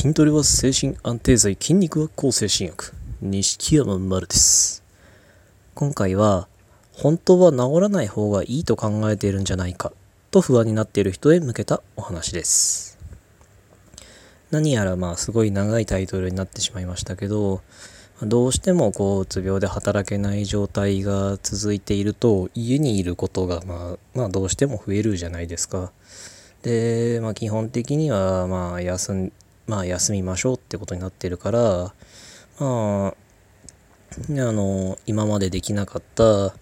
筋トレは精神安定剤、筋肉は抗精神薬。錦山丸です。今回は、本当は治らない方がいいと考えているんじゃないかと不安になっている人へ向けたお話です。何やらまあすごい長いタイトルになってしまいましたけど、どうしてもこううつ病で働けない状態が続いていると家にいることがまあまあどうしても増えるじゃないですか。で、まあ、基本的にはまあ休ん、まあ、休みましょうってことになってるからまあねあの今までできなかった、まあ、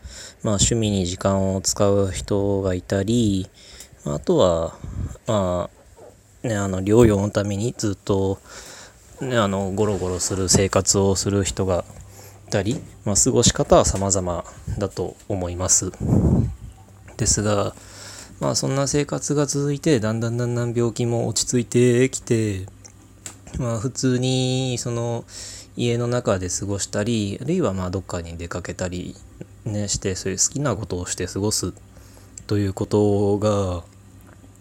趣味に時間を使う人がいたりあとはまあねあの療養のためにずっと、ね、あのゴロゴロする生活をする人がいたり、まあ、過ごし方は様々だと思います。ですがまあそんな生活が続いてだんだんだんだん病気も落ち着いてきてまあ普通にその家の中で過ごしたりあるいはまあどっかに出かけたりねしてそういう好きなことをして過ごすということが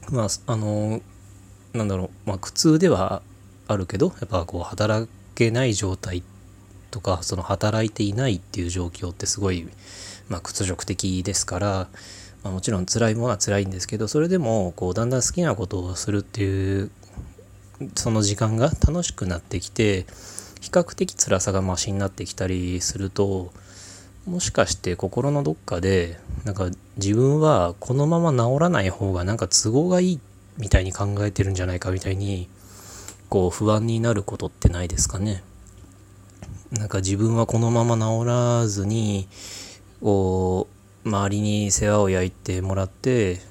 まああのなんだろうまあ苦痛ではあるけどやっぱこう働けない状態とかその働いていないっていう状況ってすごいまあ屈辱的ですからま、もちろん辛いものは辛いんですけどそれでもこうだんだん好きなことをするっていうその時間が楽しくなってきて比較的辛さがマシになってきたりするともしかして心のどっかでなんか自分はこのまま治らない方がなんか都合がいいみたいに考えてるんじゃないかみたいにこう不安になることってないですかね。なんか自分はこのまま治らずにこう周りに世話を焼いてもらって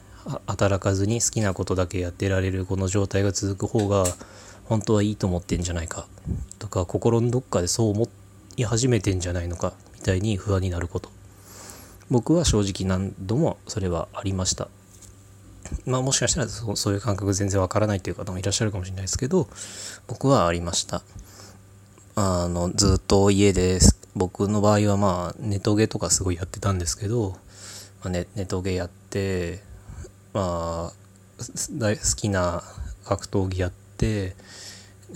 働かずに好きなことだけやってられるこの状態が続く方が本当はいいと思ってんじゃないか。とか心のどっかでそう思い始めてんじゃないのか。みたいに不安になること。僕は正直何度もそれはありました。まあもしかしたらそういう感覚全然わからないという方もいらっしゃるかもしれないですけど僕はありました。あのずっと家で僕の場合はまあネトゲとかすごいやってたんですけど、まあ、ネネトゲやってまあ大好きな格闘技やって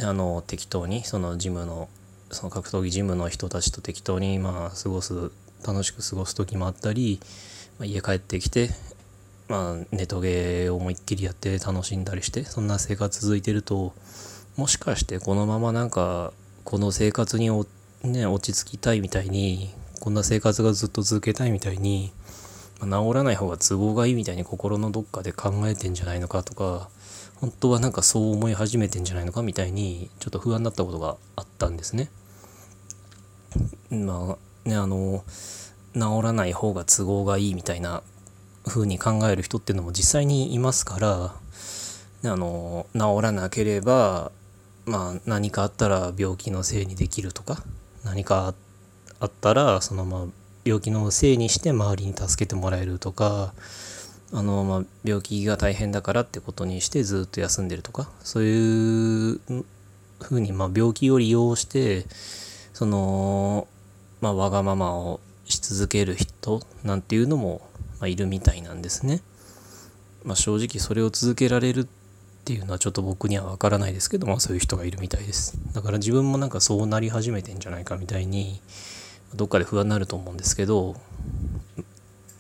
あの適当にそのジムのその格闘技ジムの人たちと適当にまあ過ごす楽しく過ごす時もあったり、まあ、家帰ってきてまあネトゲを思いっきりやって楽しんだりしてそんな生活続いてるともしかしてこのままなんかこの生活にね、落ち着きたいみたいにこんな生活がずっと続けたいみたいに、治らない方が都合がいいみたいに心のどっかで考えてんじゃないのかとか本当はなんかそう思い始めてんじゃないのかみたいにちょっと不安になったことがあったんですね。まあねあの治らない方が都合がいいみたいな風に考える人っていうのも実際にいますからあの治らなければまあ何かあったら病気のせいにできるとか何かあったらそのまあ病気のせいにして周りに助けてもらえるとかあのまあ病気が大変だからってことにしてずっと休んでるとかそういうふうにまあ病気を利用してそのまあわがままをし続ける人なんていうのも、まあ、いるみたいなんですね。まあ、正直それを続けられるっていうのはちょっと僕には分からないですけどまあそういう人がいるみたいですだから自分もなんかそうなり始めてんじゃないかみたいにどっかで不安になると思うんですけど、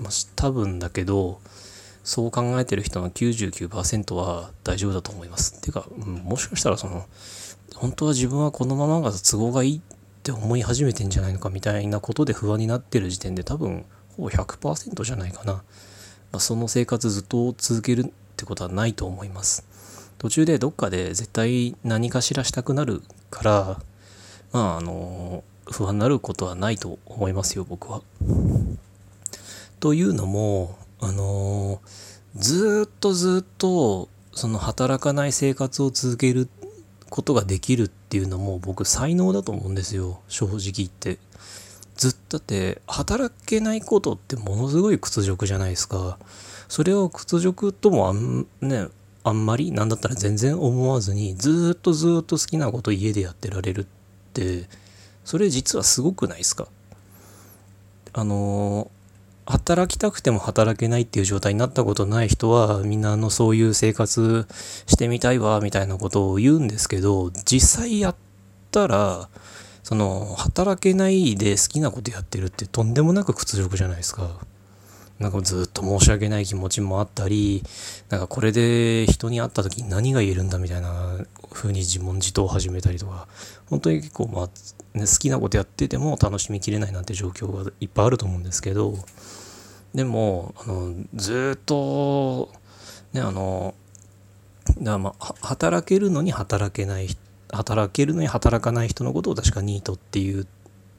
まあ、多分だけどそう考えてる人の99%は大丈夫だと思います。っていうか、うん、もしかしたらその本当は自分はこのままが都合がいいって思い始めてんじゃないのかみたいなことで不安になってる時点で多分ほぼ100%じゃないかな、まあ、その生活ずっと続けるってことはないと思います。途中でどっかで絶対何かしらしたくなるからまああの不安になることはないと思いますよ僕は。というのもあのずっとずっとその働かない生活を続けることができるっていうのも僕才能だと思うんですよ正直言って。ずっとだって働けないことってものすごい屈辱じゃないですか。それを屈辱ともあんねあんまりなんだったら全然思わずにずっとずっと好きなこと家でやってられるってそれ実はすごくないですか？あの働きたくても働けないっていう状態になったことない人はみんなあのそういう生活してみたいわみたいなことを言うんですけど実際やったらその働けないで好きなことやってるってとんでもなく屈辱じゃないですか。なんかずっと申し訳ない気持ちもあったり、なんかこれで人に会った時に何が言えるんだみたいな風に自問自答を始めたりとか、本当に結構まあ、ね、好きなことやってても楽しみきれないなんて状況がいっぱいあると思うんですけど、でも、あの、ずっと、ね、あの、だまあ、働けるのに働けない働けるのに働かない人のことを確かニートっていう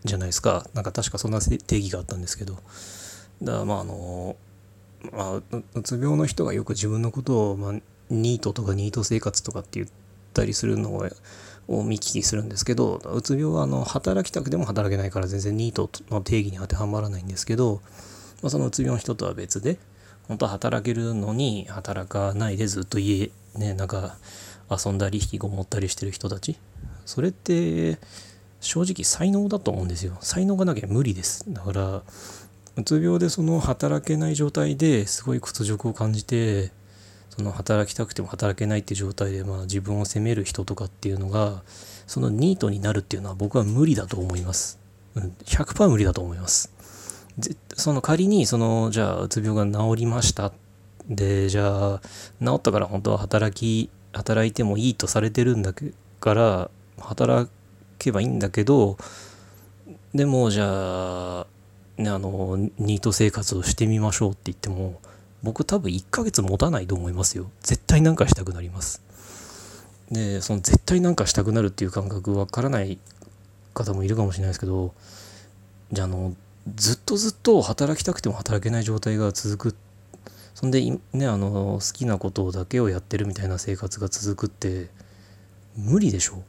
じゃないですか。なんか確かそんな定義があったんですけど。だからまああのまあうつ病の人がよく自分のことを、まあ、ニートとかニート生活とかって言ってたりするのを見聞きするんですけどうつ病はあの働きたくても働けないから全然ニートの定義に当てはまらないんですけど、まあ、そのうつ病の人とは別で本当は働けるのに働かないでずっと家ねなんか遊んだり引きこもったりしてる人たち。それって正直才能だと思うんですよ。才能がなきゃ無理です。だからうつ病でその働けない状態ですごい屈辱を感じてその働きたくても働けないって状態でまあ自分を責める人とかっていうのがそのニートになるっていうのは僕は無理だと思います、うん、100%無理だと思います。その仮にそのじゃあうつ病が治りました。でじゃあ治ったから本当は働き働いてもいいとされてるんだから働けばいいんだけどでもじゃあねあのニート生活をしてみましょうって言っても僕多分1ヶ月持たないと思いますよ。絶対なんかしたくなります。でその絶対なんかしたくなるっていう感覚わからない方もいるかもしれないですけどじゃあのずっとずっと働きたくても働けない状態が続く。そんでねあの好きなことだけをやってるみたいな生活が続くって無理でしょ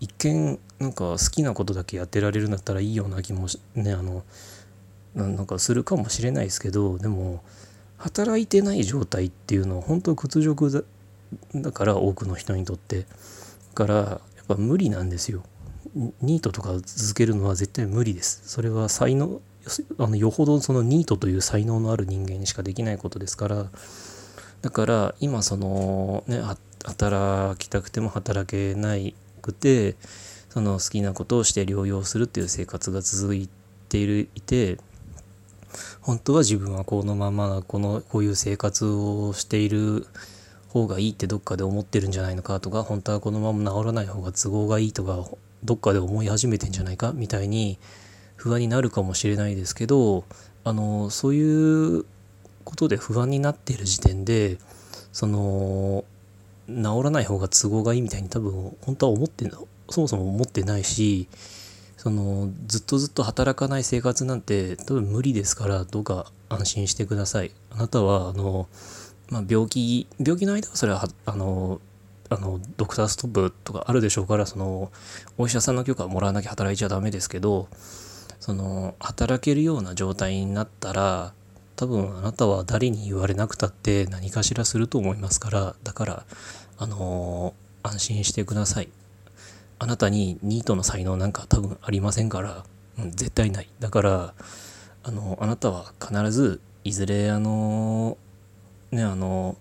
一見なんか好きなことだけやってられるんだったらいいような気もねあのなんかするかもしれないですけどでも働いてない状態っていうのは本当屈辱だだから多くの人にとって。だからやっぱ無理なんですよ。ニートとか続けるのは絶対無理です。それは才能あのよほどそのニートという才能のある人間にしかできないことですから。だから今そのね働きたくても働けないくてその好きなことをして療養するっていう生活が続いているいて本当は自分はこのままこのこういう生活をしている方がいいってどっかで思ってるんじゃないのかとか本当はこのまま治らない方が都合がいいとかどっかで思い始めてんじゃないかみたいに不安になるかもしれないですけどあのそういうことで不安になっている時点でその治らない方が都合がいいみたいに多分本当は思ってそもそも思ってないしそのずっとずっと働かない生活なんて多分無理ですからどうか安心してください。あなたはあの、まあ、病気病気の間はそれはあのあのドクターストップとかあるでしょうからそのお医者さんの許可をもらわなきゃ働いちゃダメですけどその働けるような状態になったら多分あなたは誰に言われなくたって何かしらすると思いますからだからあの、安心してください。あなたにニートの才能なんか多分ありませんから、うん、絶対ない。だからあのあなたは必ずいずれあのねあの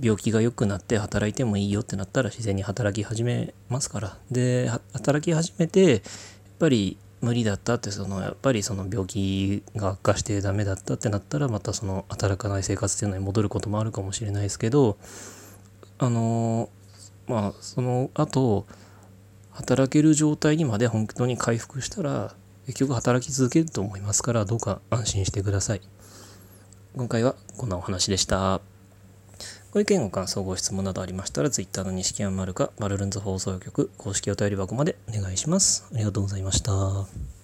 病気が良くなって働いてもいいよってなったら自然に働き始めますから。で働き始めてやっぱり無理だったってそのやっぱりその病気が悪化してダメだったってなったらまたその働かない生活っていうのに戻ることもあるかもしれないですけどあのまあその後働ける状態にまで本当に回復したら結局働き続けると思いますからどうか安心してください。今回はこんなお話でした。ご意見ご感想ご質問などありましたら Twitter の錦山丸かマルルンズ放送局公式お便り箱までお願いします。ありがとうございました。